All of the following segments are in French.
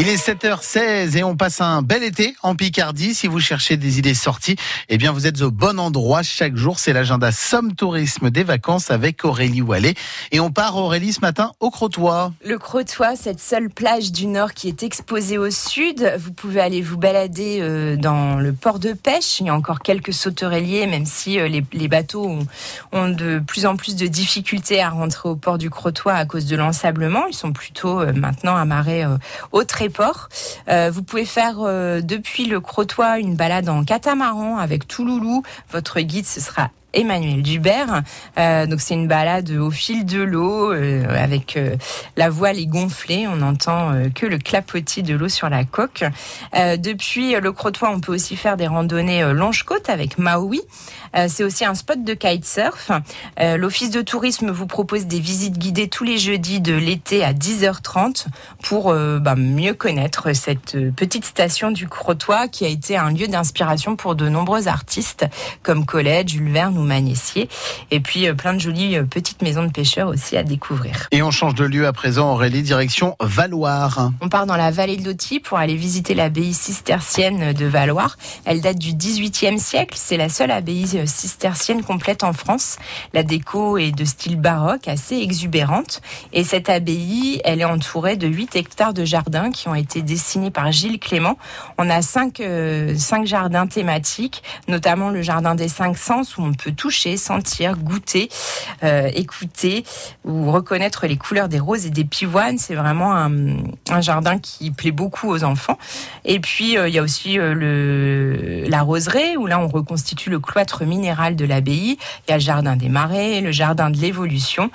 Il est 7h16 et on passe un bel été en Picardie. Si vous cherchez des idées sorties, eh bien vous êtes au bon endroit chaque jour. C'est l'agenda Somme Tourisme des vacances avec Aurélie Wallet. Et on part Aurélie ce matin au Crotoy. Le Crotoy, cette seule plage du nord qui est exposée au sud. Vous pouvez aller vous balader euh, dans le port de pêche. Il y a encore quelques sauterelliers, même si euh, les, bateaux ont, de plus en plus de difficultés à rentrer au port du Crotoy à cause de l'ensablement. Ils sont plutôt euh, maintenant amarrés au très Euh, vous pouvez faire euh, depuis le Crotoy une balade en catamaran avec Touloulou. Votre guide, ce sera Emmanuel Dubert. Euh, donc c'est une balade au fil de l'eau avec la voile est gonflée, on n'entend que le clapotis de l'eau sur la coque. depuis le Crotoy, on peut aussi faire des randonnées longe-côte avec Maui. c'est aussi un spot de kitesurf. L'office de tourisme vous propose des visites guidées tous les jeudis de l'été à 10h30 pour bah, mieux connaître cette petite station du Crotoy qui a été un lieu d'inspiration pour de nombreux artistes comme Colette, Jules Verne ou. Et puis euh, plein de jolies euh, petites maisons de pêcheurs aussi à découvrir. Et on change de lieu à présent, Aurélie, direction Valoir. On part dans la vallée de l'Oti pour aller visiter l'abbaye cistercienne de Valoir. Elle date du XVIIIe siècle. C'est la seule abbaye euh, cistercienne complète en France. La déco est de style baroque, assez exubérante. Et cette abbaye, elle est entourée de 8 hectares de jardins qui ont été dessinés par Gilles Clément. On a cinq, euh, cinq jardins thématiques, notamment le jardin des cinq sens où on peut toucher, sentir, goûter, euh, écouter ou reconnaître les couleurs des roses et des pivoines. C'est vraiment un, jardin qui plaît beaucoup aux enfants. Et puis euh, il y a aussi le, la roseraie où là on reconstitue le cloître minéral de l'abbaye. Il y a le jardin des marais, le jardin de l'évolution.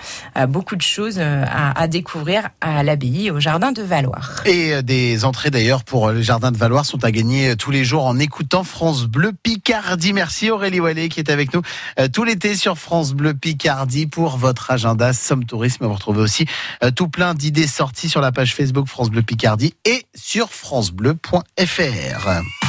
beaucoup de choses à, découvrir à l'abbaye, au jardin de Valoir. Et des entrées d'ailleurs pour le jardin de Valoir sont à gagner tous les jours en écoutant France Bleu Picardie. Merci Aurélie Wallet qui est avec nous euh, tout l'été sur France Bleu Picardie pour votre agenda Somme Tourisme. Vous retrouvez aussi euh, tout plein d'idées sorties sur la page Facebook France Bleu Picardie et sur francebleu.fr.